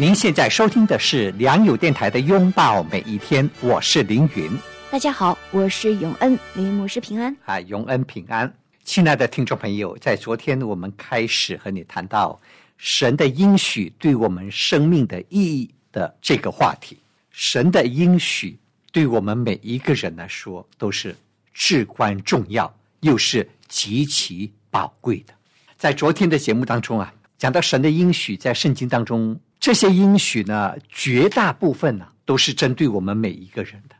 您现在收听的是良友电台的《拥抱每一天》，我是凌云。大家好，我是永恩，林牧师平安。啊，永恩平安。亲爱的听众朋友，在昨天我们开始和你谈到神的应许对我们生命的意义的这个话题。神的应许对我们每一个人来说都是至关重要，又是极其宝贵的。在昨天的节目当中啊，讲到神的应许，在圣经当中，这些应许呢，绝大部分呢都是针对我们每一个人的，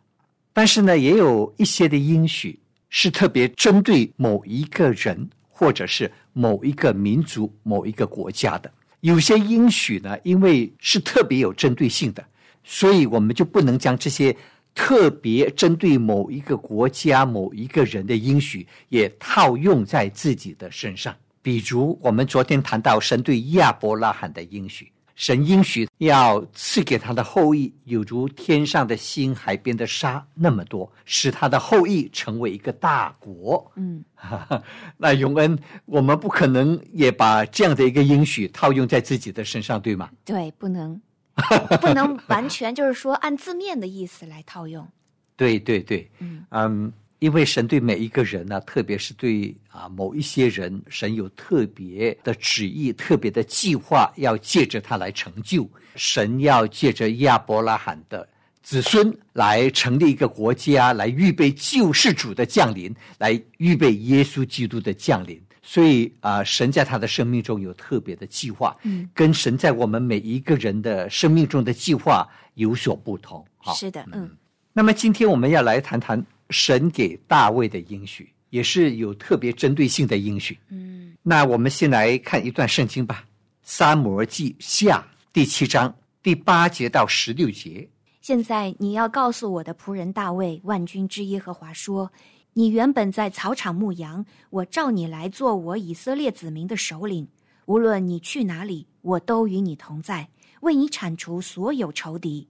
但是呢，也有一些的应许是特别针对某一个人，或者是某一个民族、某一个国家的。有些应许呢，因为是特别有针对性的，所以我们就不能将这些特别针对某一个国家、某一个人的应许也套用在自己的身上。比如，我们昨天谈到神对亚伯拉罕的应许，神应许要赐给他的后裔有如天上的星、海边的沙那么多，使他的后裔成为一个大国。嗯，那永恩，我们不可能也把这样的一个应许套用在自己的身上，对吗？对，不能，不能完全就是说按字面的意思来套用。对对对，嗯嗯，因为神对每一个人呢，特别是对啊某一些人，神有特别的旨意、特别的计划，要借着他来成就。神要借着亚伯拉罕的子孙来成立一个国家，来预备救世主的降临，来预备耶稣基督的降临。所以啊，神在他的生命中有特别的计划，嗯，跟神在我们每一个人的生命中的计划有所不同。好是的，嗯那么今天我们要来谈谈神给大卫的应许，也是有特别针对性的应许。嗯，那我们先来看一段圣经吧，《撒母耳记下》第七章第八节到十六节。现在你要告诉我的仆人大卫，万军之耶和华说：你原本在草场牧羊，我召你来做我以色列子民的首领。无论你去哪里，我都与你同在，为你铲除所有仇敌。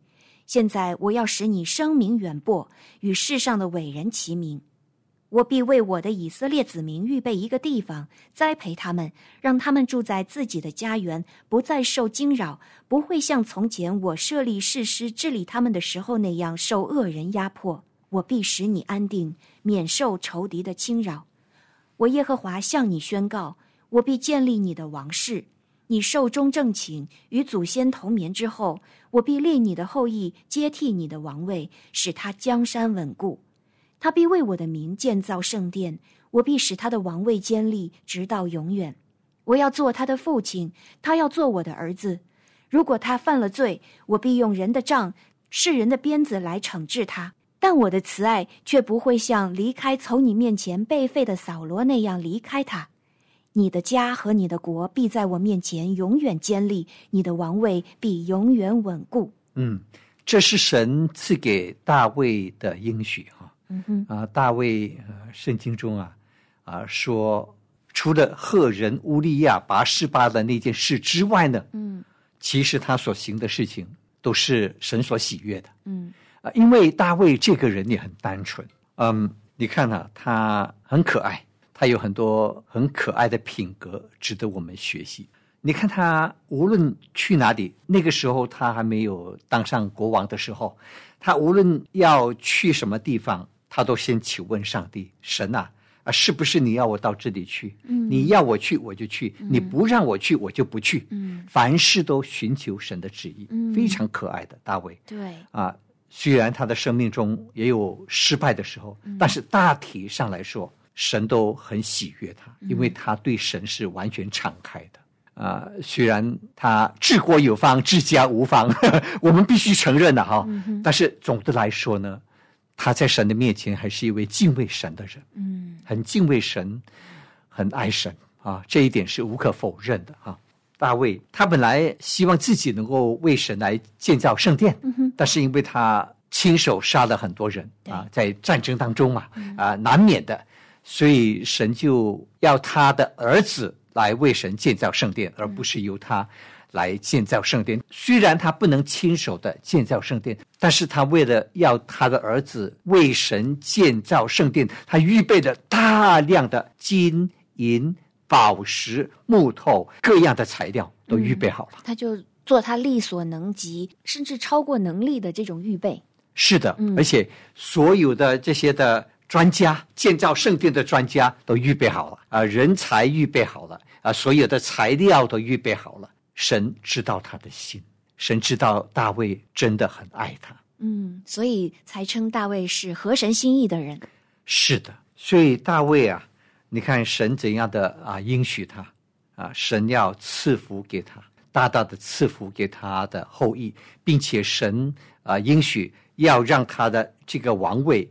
现在我要使你声名远播，与世上的伟人齐名。我必为我的以色列子民预备一个地方，栽培他们，让他们住在自己的家园，不再受惊扰，不会像从前我设立誓师治理他们的时候那样受恶人压迫。我必使你安定，免受仇敌的侵扰。我耶和华向你宣告：我必建立你的王室。你寿终正寝，与祖先同眠之后，我必立你的后裔接替你的王位，使他江山稳固。他必为我的名建造圣殿，我必使他的王位坚立，直到永远。我要做他的父亲，他要做我的儿子。如果他犯了罪，我必用人的杖、世人的鞭子来惩治他。但我的慈爱却不会像离开从你面前被废的扫罗那样离开他。你的家和你的国必在我面前永远坚立，你的王位必永远稳固。嗯，这是神赐给大卫的应许哈。嗯哼，啊，大卫呃，圣经中啊啊说，除了赫人乌利亚拔示巴的那件事之外呢，嗯其实他所行的事情都是神所喜悦的。嗯啊，因为大卫这个人也很单纯，嗯，你看啊，他很可爱，他有很多很可爱的品格，值得我们学习。你看他无论去哪里，那个时候他还没有当上国王的时候，他无论要去什么地方，他都先请问上帝：神啊，啊，是不是你要我到这里去？嗯你要我去我就去，你不让我去我就不去。嗯，凡事都寻求神的旨意，嗯非常可爱的大卫。对，啊，虽然他的生命中也有失败的时候，但是大体上来说，神都很喜悦他，因为他对神是完全敞开的。啊，虽然他治国有方，治家无方，我们必须承认的哈。但是总的来说呢，他在神的面前还是一位敬畏神的人，嗯很敬畏神，很爱神啊，这一点是无可否认的哈。大卫，他本来希望自己能够为神来建造圣殿，嗯，但是因为他亲手杀了很多人啊，在战争当中嘛，啊，难免的，所以神就要他的儿子来为神建造圣殿，而不是由他来建造圣殿。虽然他不能亲手的建造圣殿，但是他为了要他的儿子为神建造圣殿，他预备了大量的金银。宝石、木头各样的材料都预备好了，他就做他力所能及，甚至超过能力的这种预备。是的，嗯而且所有的这些的专家，建造圣殿的专家都预备好了啊，人才预备好了啊，所有的材料都预备好了。神知道他的心，神知道大卫真的很爱他。嗯，所以才称大卫是合神心意的人。是的，所以大卫啊。你看神怎样的啊应许他啊，神要赐福给他，大大的赐福给他的后裔，并且神啊应许要让他的这个王位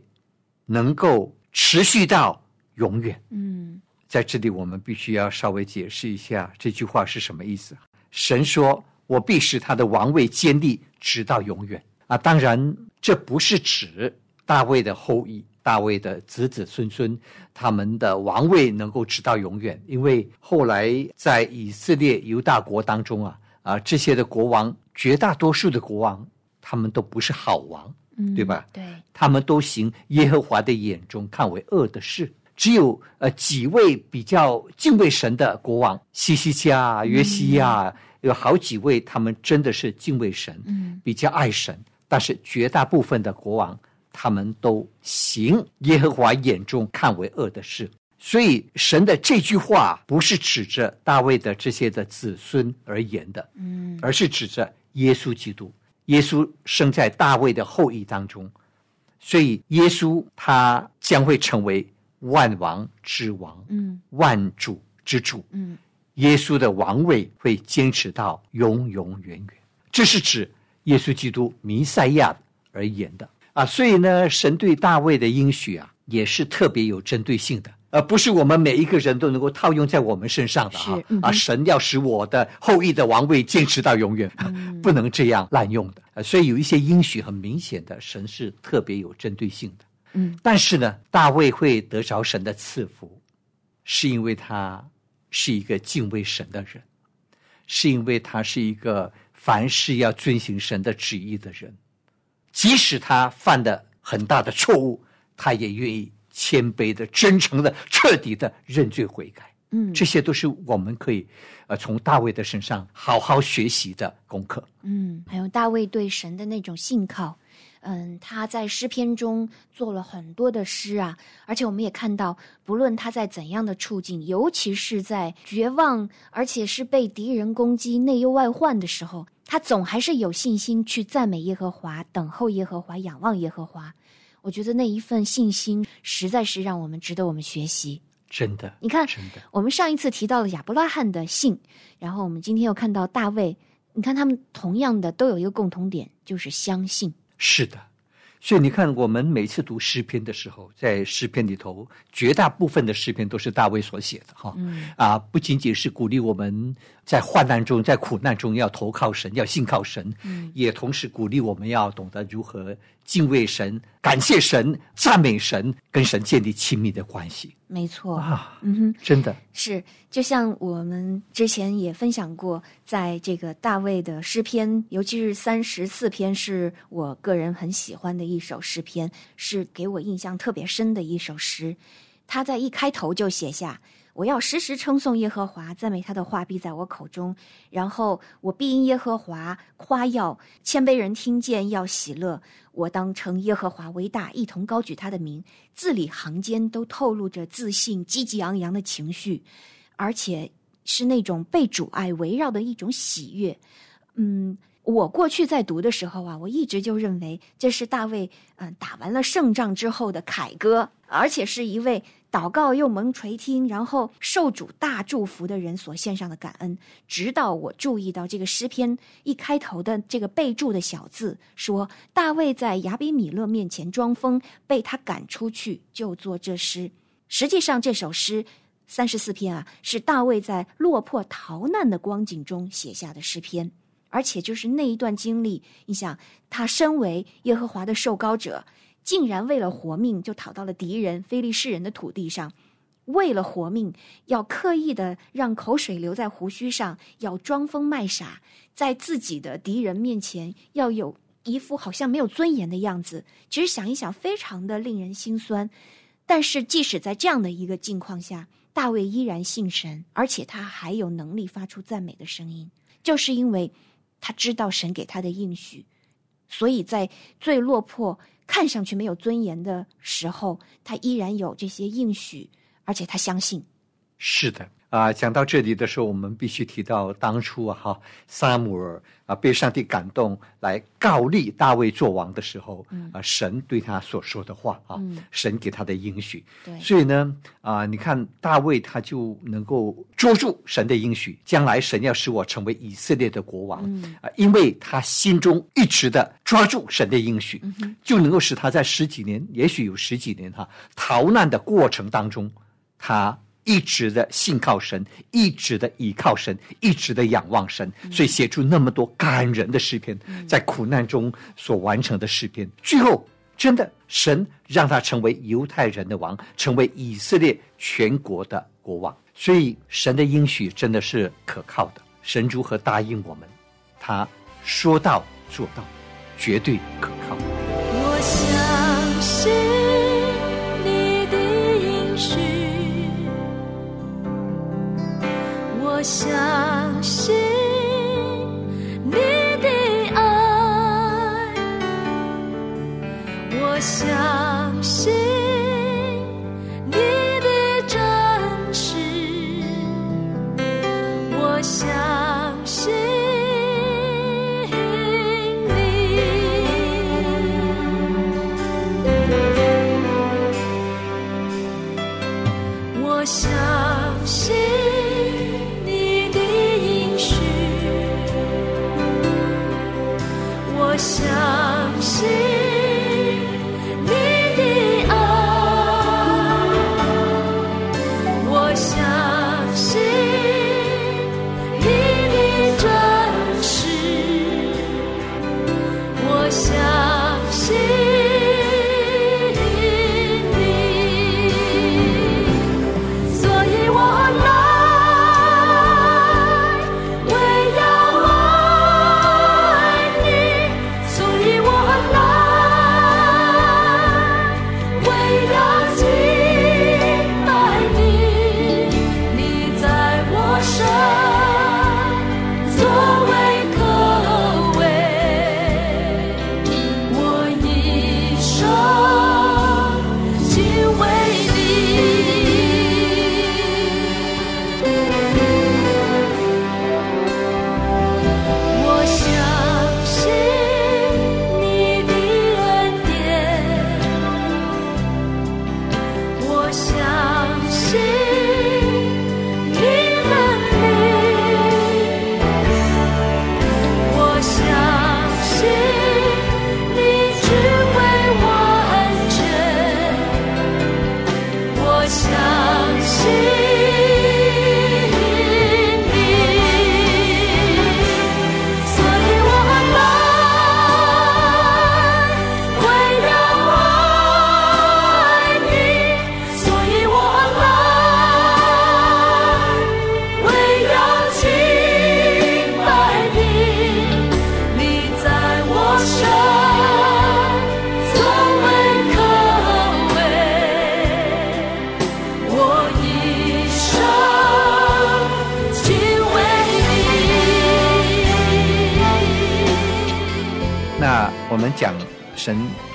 能够持续到永远。嗯，在这里我们必须要稍微解释一下这句话是什么意思。神说：“我必使他的王位坚立，直到永远。”啊，当然这不是指大卫的后裔。大卫的子子孙孙，他们的王位能够直到永远，因为后来在以色列犹大国当中啊啊，这些的国王，绝大多数的国王，他们都不是好王，嗯，对吧？对，他们都行耶和华的眼中看为恶的事，只有呃几位比较敬畏神的国王，西西家、约西亚，有好几位，他们真的是敬畏神，嗯，比较爱神，但是绝大部分的国王。他们都行耶和华眼中看为恶的事，所以神的这句话不是指着大卫的这些的子孙而言的，嗯，而是指着耶稣基督。耶稣生在大卫的后裔当中，所以耶稣他将会成为万王之王，嗯，万主之主，嗯，耶稣的王位会坚持到永永远远。这是指耶稣基督弥赛亚而言的。啊，所以呢，神对大卫的应许啊，也是特别有针对性的，而不是我们每一个人都能够套用在我们身上的啊。啊，神要使我的后裔的王位坚持到永远，嗯、不能这样滥用的。啊，所以有一些应许很明显的，神是特别有针对性的。嗯，但是呢，大卫会得着神的赐福，是因为他是一个敬畏神的人，是因为他是一个凡事要遵循神的旨意的人。即使他犯的很大的错误，他也愿意谦卑的、真诚的、彻底的认罪悔改。嗯，这些都是我们可以呃从大卫的身上好好学习的功课。嗯，还有大卫对神的那种信靠。嗯，他在诗篇中做了很多的诗啊，而且我们也看到，不论他在怎样的处境，尤其是在绝望，而且是被敌人攻击、内忧外患的时候。他总还是有信心去赞美耶和华，等候耶和华，仰望耶和华。我觉得那一份信心实在是让我们值得我们学习。真的，你看，真的，我们上一次提到了亚伯拉罕的信，然后我们今天又看到大卫。你看，他们同样的都有一个共同点，就是相信。是的。所以你看，我们每次读诗篇的时候，在诗篇里头，绝大部分的诗篇都是大卫所写的，哈，嗯，啊，不仅仅是鼓励我们在患难中、在苦难中要投靠神、要信靠神，嗯，也同时鼓励我们要懂得如何敬畏神、感谢神、赞美神，跟神建立亲密的关系。没错，啊，嗯哼，真的是，就像我们之前也分享过，在这个大卫的诗篇，尤其是三十四篇，是我个人很喜欢的一首诗篇，是给我印象特别深的一首诗。他在一开头就写下：“我要时时称颂耶和华，赞美他的话必在我口中。然后我必因耶和华夸耀，谦卑人听见要喜乐。我当称耶和华为大，一同高举他的名。字里行间都透露着自信、积极昂扬的情绪，而且是那种被主爱围绕的一种喜悦。嗯。”我过去在读的时候啊，我一直就认为这是大卫嗯、打完了胜仗之后的凯歌，而且是一位祷告又蒙垂听，然后受主大祝福的人所献上的感恩。直到我注意到这个诗篇一开头的这个备注的小字，说大卫在亚比米勒面前装疯，被他赶出去，就作这诗。实际上这首诗三十四篇啊，是大卫在落魄逃难的光景中写下的诗篇，而且就是那一段经历，你想，他身为耶和华的受膏者，竟然为了活命就逃到了敌人非利士人的土地上，为了活命要刻意的让口水流在胡须上，要装疯卖傻，在自己的敌人面前要有一副好像没有尊严的样子。其实想一想，非常的令人心酸。但是即使在这样的一个境况下，大卫依然信神，而且他还有能力发出赞美的声音，就是因为他知道神给他的应许，所以在最落魄、看上去没有尊严的时候，他依然有这些应许，而且他相信。是的。啊，讲到这里的时候，我们必须提到当初啊，哈，萨姆尔啊被上帝感动来告立大卫做王的时候，啊，神对他所说的话啊，神给他的应许。对，所以呢，啊，你看大卫他就能够捉住神的应许，将来神要使我成为以色列的国王啊，因为他心中一直的抓住神的应许，就能够使他在十几年，也许有十几年哈逃难的过程当中，他。一直的信靠神，一直的倚靠神，一直的仰望神，所以写出那么多感人的诗篇，在苦难中所完成的诗篇，最后真的神让他成为犹太人的王，成为以色列全国的国王。所以神的应许真的是可靠的，神如何答应我们，他说到做到，绝对可靠。我相我相信你的爱，我相信你的真实，我相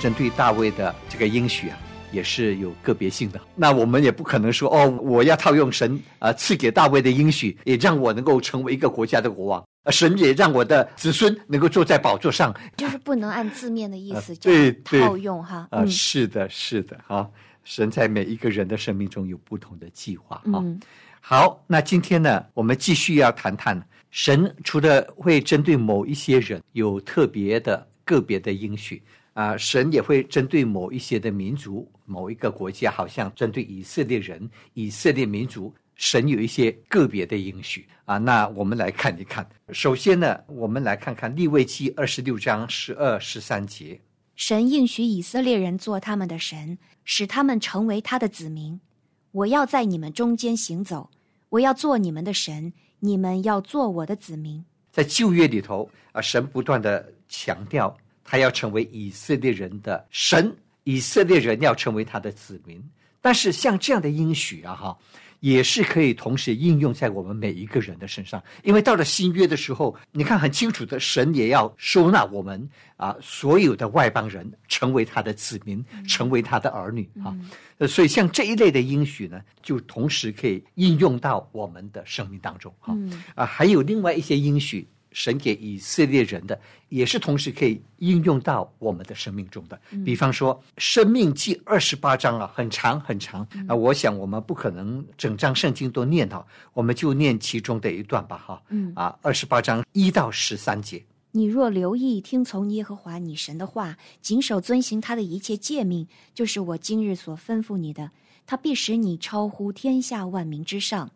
神对大卫的这个应许啊，也是有个别性的。那我们也不可能说哦，我要套用神啊赐给大卫的应许，也让我能够成为一个国家的国王。啊，神也让我的子孙能够坐在宝座上。就是不能按字面的意思对套用哈。啊，是的，是的，哈。神在每一个人的生命中有不同的计划哈。好，那今天呢，我们继续要谈谈神除了会针对某一些人有特别的。个别的应许啊，神也会针对某一些的民族、某一个国家，好像针对以色列人、以色列民族神有一些个别的应许啊。那我们来看一看。首先呢，我们来看看利未记二十六章十二、十三节。神应许以色列人做他们的神，使他们成为他的子民。我要在你们中间行走，我要做你们的神，你们要做我的子民。在旧约里头啊，神不断的强调，他要成为以色列人的神，以色列人要成为他的子民。但是像这样的应许啊，哈。也是可以同时应用在我们每一个人的身上，因为到了新约的时候，你看很清楚的，神也要收纳我们啊，所有的外邦人成为他的子民，成为他的儿女啊。呃，所以像这一类的应许呢，就同时可以应用到我们的生命当中哈。啊，还有另外一些应许。神给以色列人的，也是同时可以应用到我们的生命中的。比方说，《生命记》二十八章啊，很长很长啊。我想我们不可能整章圣经都念到，我们就念其中的一段吧，哈。嗯啊，二十八章一到十三节。你若留意听从耶和华你神的话，谨守遵行他的一切诫命，就是我今日所吩咐你的，他必使你超乎天下万民之上。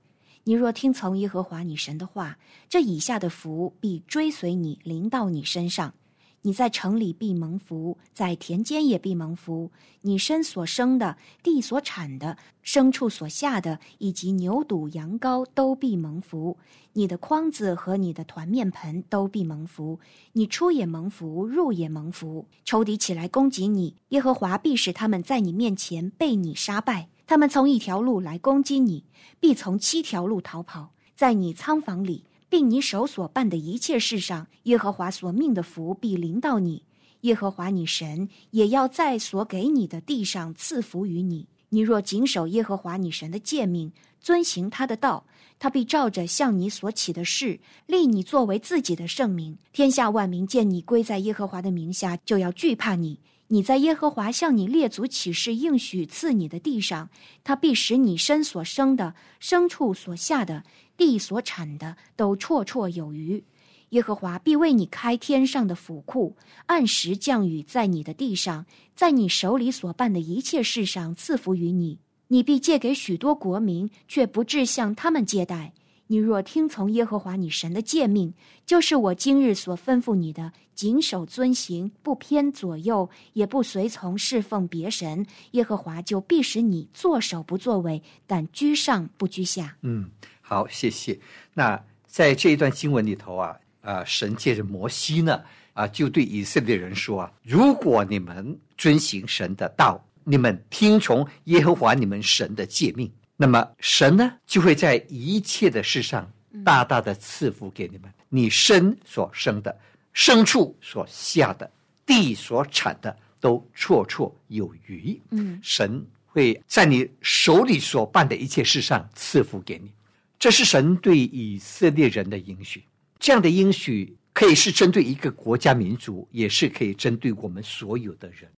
你若听从耶和华你神的话，这以下的福必追随你，临到你身上。你在城里必蒙福，在田间也必蒙福。你身所生的，地所产的，牲畜所下的，以及牛犊羊羔都必蒙福。你的筐子和你的团面盆都必蒙福。你出也蒙福，入也蒙福。仇敌起来攻击你，耶和华必使他们在你面前被你杀败。他们从一条路来攻击你，必从七条路逃跑。在你仓房里，并你手所办的一切事上，耶和华所命的福必临到你。耶和华你神也要在所给你的地上赐福于你。你若谨守耶和华你神的诫命，遵行他的道，他必照着向你所起的事，立你作为自己的圣名。天下万民见你归在耶和华的名下，就要惧怕你。你在耶和华向你列祖起誓应许赐你的地上，他必使你身所生的、牲畜所下的、地所产的都绰绰有余。耶和华必为你开天上的府库，按时降雨在你的地上，在你手里所办的一切事上赐福于你。你必借给许多国民，却不至向他们借贷。你若听从耶和华你神的诫命，就是我今日所吩咐你的，谨守遵行，不偏左右，也不随从侍奉别神，耶和华就必使你作首不作尾，但居上不居下。嗯，好，谢谢。那在这一段经文里头啊，啊，神借着摩西呢，啊，就对以色列人说啊，如果你们遵行神的道，你们听从耶和华你们神的诫命。那么神呢，就会在一切的事上大大的赐福给你们。你身所生的，牲畜所下的，地所产的，都绰绰有余。嗯，神会在你手里所办的一切事上赐福给你。这是神对以色列人的应许。这样的应许可以是针对一个国家民族，也是可以针对我们所有的人。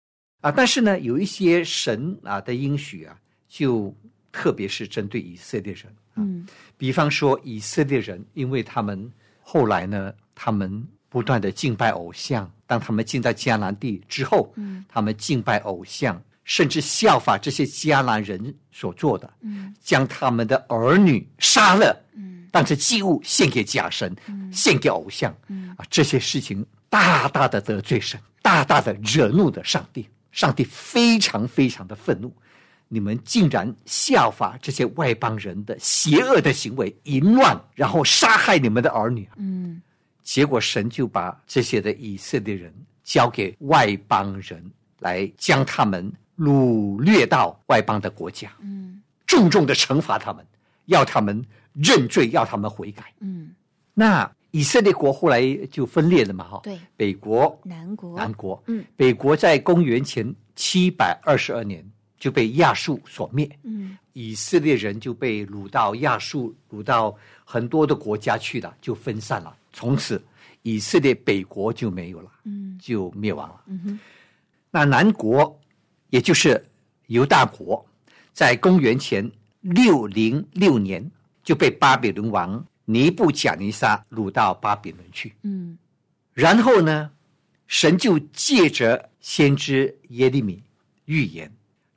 啊，但是呢，有一些神啊的应许啊，就。特别是针对以色列人，嗯，比方说以色列人，因为他们后来呢，他们不断的敬拜偶像，当他们进到迦南地之后，嗯，他们敬拜偶像，甚至效法这些迦南人所做的，嗯，将他们的儿女杀了，嗯，当成祭物献给假神，献给偶像，嗯。啊，这些事情大大的得罪神，大大的惹怒的上帝，上帝非常非常的愤怒。你们竟然效法这些外邦人的邪恶的行为，淫乱，然后杀害你们的儿女。嗯，结果神就把这些的以色列人交给外邦人，来将他们掳掠到外邦的国家。嗯，重重的惩罚他们，要他们认罪，要他们悔改。嗯，那以色列国后来就分裂了嘛？哈，对，北国、南国、南国。嗯，北国在公元前七百二十二年。就被亚述所灭，嗯，以色列人就被掳到亚述，掳到很多的国家去了，就分散了。从此，以色列北国就没有了，嗯，就灭亡了。那南国，也就是犹大国，在公元前六零六年就被巴比伦王尼布贾尼撒掳到巴比伦去。嗯，然后呢，神就借着先知耶利米预言。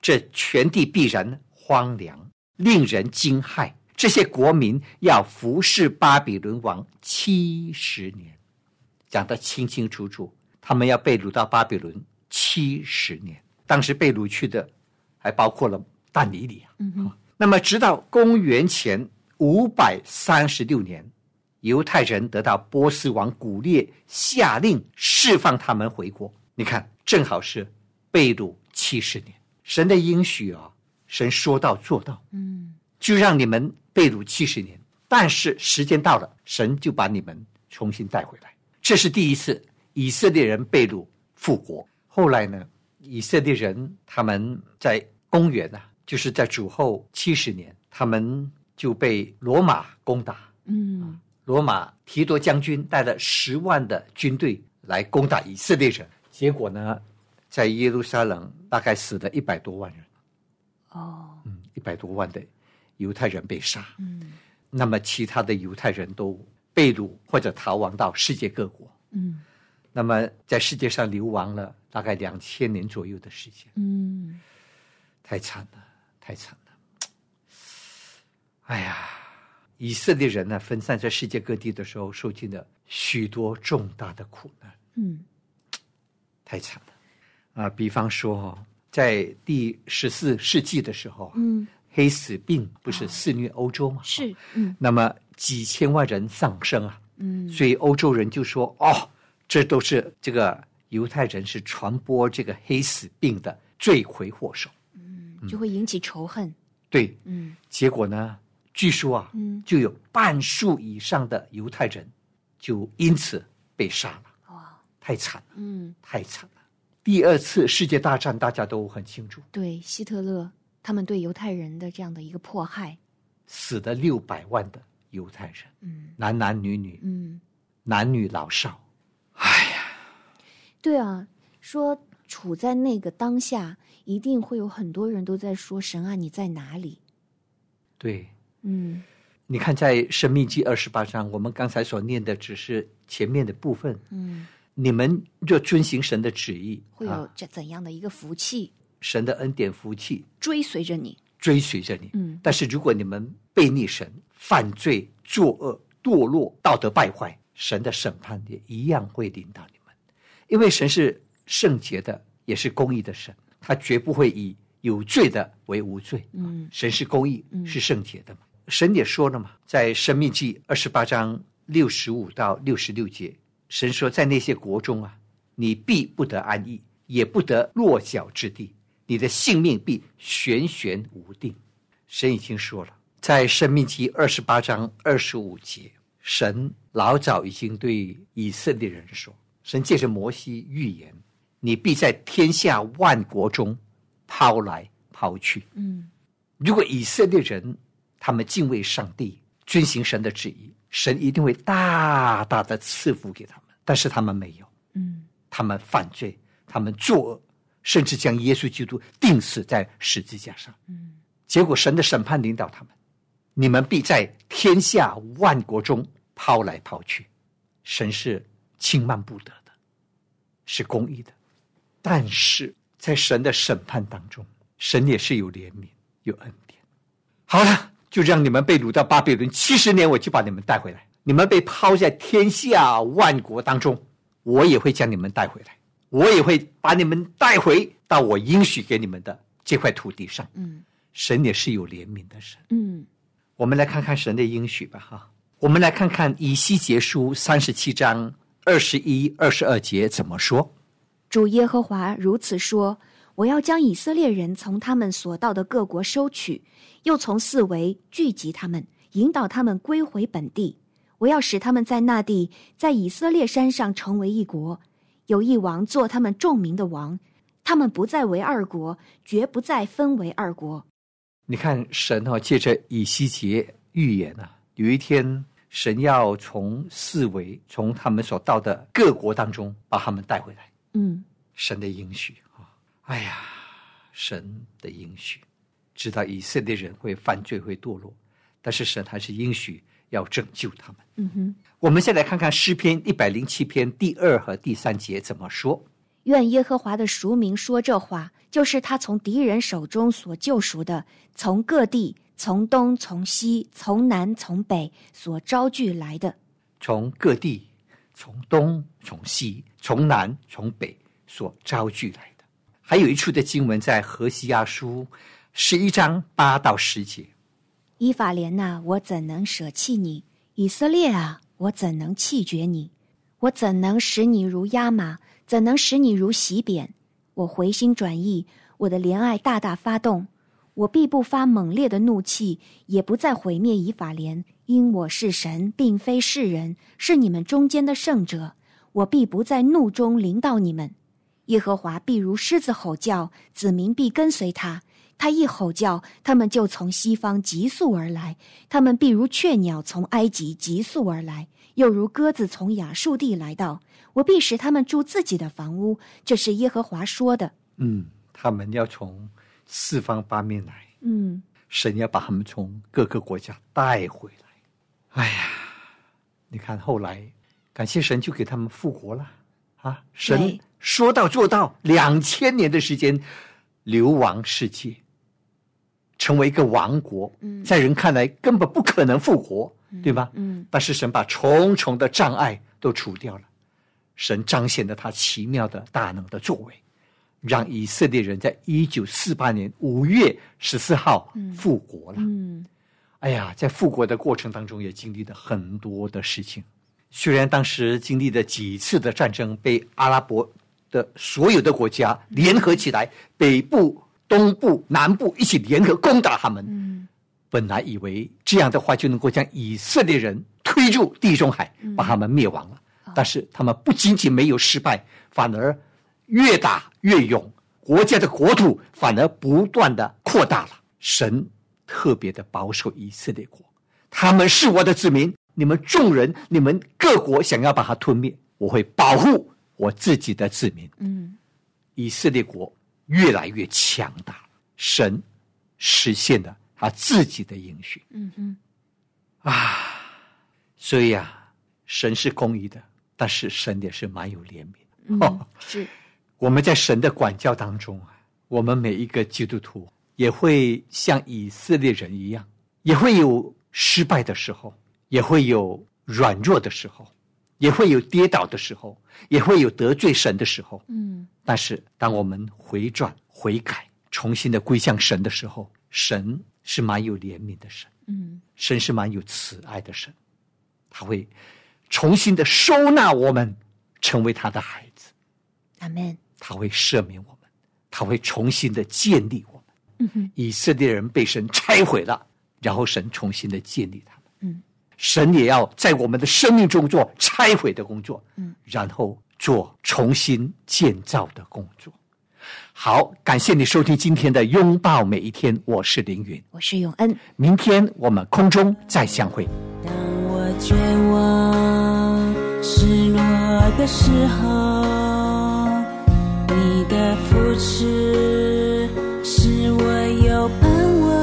这全地必然荒凉，令人惊骇，这些国民要服侍巴比伦王七十年，讲得清清楚楚。他们要被掳到巴比伦七十年，当时被掳去的还包括了但尼里啊。嗯，那么，直到公元前五百三十六年，犹太人得到波斯王古列下令释放他们回国。你看，正好是被掳七十年，神的应许啊，神说到做到，嗯就让你们被掳七十年。但是时间到了，神就把你们重新带回来。这是第一次以色列人被掳复国。后来呢，以色列人他们在公元啊，就是在主后七十年，他们就被罗马攻打。嗯罗马提多将军带了十万的军队来攻打以色列人，结果呢，在耶路撒冷大概死了一百多万人，哦嗯，一百多万的犹太人被杀。嗯那么其他的犹太人都被掳或者逃亡到世界各国。嗯那么在世界上流亡了大概两千年左右的时间，嗯太惨了，太惨了。哎呀，以色列人呢分散在世界各地的时候，受尽了许多重大的苦难，嗯太惨了。啊，比方说哦，在第十四世纪的时候，嗯，黑死病不是肆虐欧洲吗？是嗯那么几千万人丧生啊，嗯所以欧洲人就说：“哦，这都是这个犹太人是传播这个黑死病的罪魁祸首。嗯就会引起仇恨。”对，嗯结果呢，据说啊，嗯就有半数以上的犹太人就因此被杀了，哇太惨了，嗯，太惨了。第二次世界大战大家都很清楚，对，希特勒他们对犹太人的这样的一个迫害。死了六百万的犹太人，嗯。男男女女，嗯，男女老少。哎呀。对啊，说处在那个当下，一定会有很多人都在说：“神啊，你在哪里？对，？”嗯。你看，在《生命记》二十八章，我们刚才所念的只是前面的部分。嗯，你们若遵行神的旨意，会有啊、这怎样的一个福气神的恩典福气追随着你？追随着你。嗯但是如果你们背逆神、犯罪、作恶、堕落、道德败坏，神的审判也一样会领导你们。因为神是圣洁的，也是公义的神，他绝不会以有罪的为无罪。嗯神是公义，嗯是圣洁的嘛。神也说了嘛，在《生命记》二十八章六十五到六十六节，神说，在那些国中啊，你必不得安逸，也不得落脚之地，你的性命必悬悬无定。神已经说了，在《生命记》二十八章二十五节，神老早已经对以色列人说，神借着摩西预言，你必在天下万国中抛来抛去。嗯如果以色列人他们敬畏上帝，遵行神的旨意，神一定会大大的赐福给他们。但是他们没有，嗯他们犯罪，他们作恶，甚至将耶稣基督钉死在十字架上。嗯结果神的审判领导他们，你们必在天下万国中抛来抛去。神是轻慢不得的，是公义的，但是在神的审判当中，神也是有怜悯、有恩典。好了，就让你们被掳到巴比伦七十年，我就把你们带回来。你们被抛在天下万国当中，我也会将你们带回来，我也会把你们带回到我应许给你们的这块土地上。嗯神也是有怜悯的神。嗯我们来看看神的应许吧，哈。我们来看看以西结书三十七章二十一、二十二节怎么说。主耶和华如此说：“我要将以色列人从他们所到的各国收取，又从四围聚集他们，引导他们归回本地。我要使他们在那地，在以色列山上成为一国，有一王做他们众民的王。他们不再为二国，绝不再分为二国。你看，神哦，借着以西结预言啊，有一天神要从四围，从他们所到的各国当中把他们带回来。”嗯神的应许啊！哎呀，神的应许，知道以色列人会犯罪、会堕落，但是神还是应许要拯救他们。嗯哼。我们先来看看诗篇一百零七篇第二和第三节怎么说。愿耶和华的赎民说这话，就是他从敌人手中所救赎的，从各地、从东从西从南从北所招聚来的。从各地，从东从西从南从北所招聚来的。还有一处的经文在何西阿书十一章八到十节。以法莲呐、我怎能舍弃你？以色列啊，我怎能弃绝你？我怎能使你如压马？怎能使你如洗扁？我回心转意，我的怜爱大大发动，我必不发猛烈的怒气，也不再毁灭以法莲，因我是神，并非世人，是你们中间的圣者。我必不在怒中临到你们。耶和华必如狮子吼叫，子民必跟随他。他一吼叫，他们就从西方急速而来；他们必如雀鸟从埃及急速而来，又如鸽子从亚述地来到。我必使他们住自己的房屋，这是耶和华说的。嗯，他们要从四方八面来，嗯，神要把他们从各个国家带回来。哎呀，你看后来，感谢神就给他们复活了啊！神说到做到，两千年的时间流亡世界，成为一个王国，嗯在人看来根本不可能复活，对吧？嗯但是神把重重的障碍都除掉了，神彰显了他奇妙的大能的作为，让以色列人在一九四八年五月十四号复国了。嗯哎呀，在复国的过程当中，也经历了很多的事情。虽然当时经历了几次的战争，被阿拉伯的所有的国家联合起来，北部、东部、南部一起联合攻打他们。嗯本来以为这样的话就能够将以色列人推入地中海，把他们灭亡了。但是他们不仅仅没有失败，反而越打越勇，国家的国土反而不断的扩大了。神特别的保守以色列国，他们是我的子民，你们众人，你们各国想要把它吞灭，我会保护我自己的子民。嗯以色列国越来越强大，神实现了他自己的应许嗯哼，啊！所以啊，神是公义的，但是神也是蛮有怜悯的。嗯哦，是，我们在神的管教当中啊，我们每一个基督徒也会像以色列人一样，也会有失败的时候，也会有软弱的时候，也会有跌倒的时候，也会有得罪神的时候。嗯但是，当我们回转、悔改、重新的归向神的时候，神是蛮有怜悯的神，嗯神是蛮有慈爱的神，他会重新的收纳我们，成为他的孩子，阿门。他会赦免我们，他会重新的建立我们。嗯哼，以色列人被神拆毁了，然后神重新的建立他们。嗯，神也要在我们的生命中做拆毁的工作，嗯，然后做重新建造的工作。好，感谢你收听今天的拥抱每一天，我是凌云，我是永恩。明天我们空中再相会。当我绝望、失落的时候，你的扶持使我有盼望。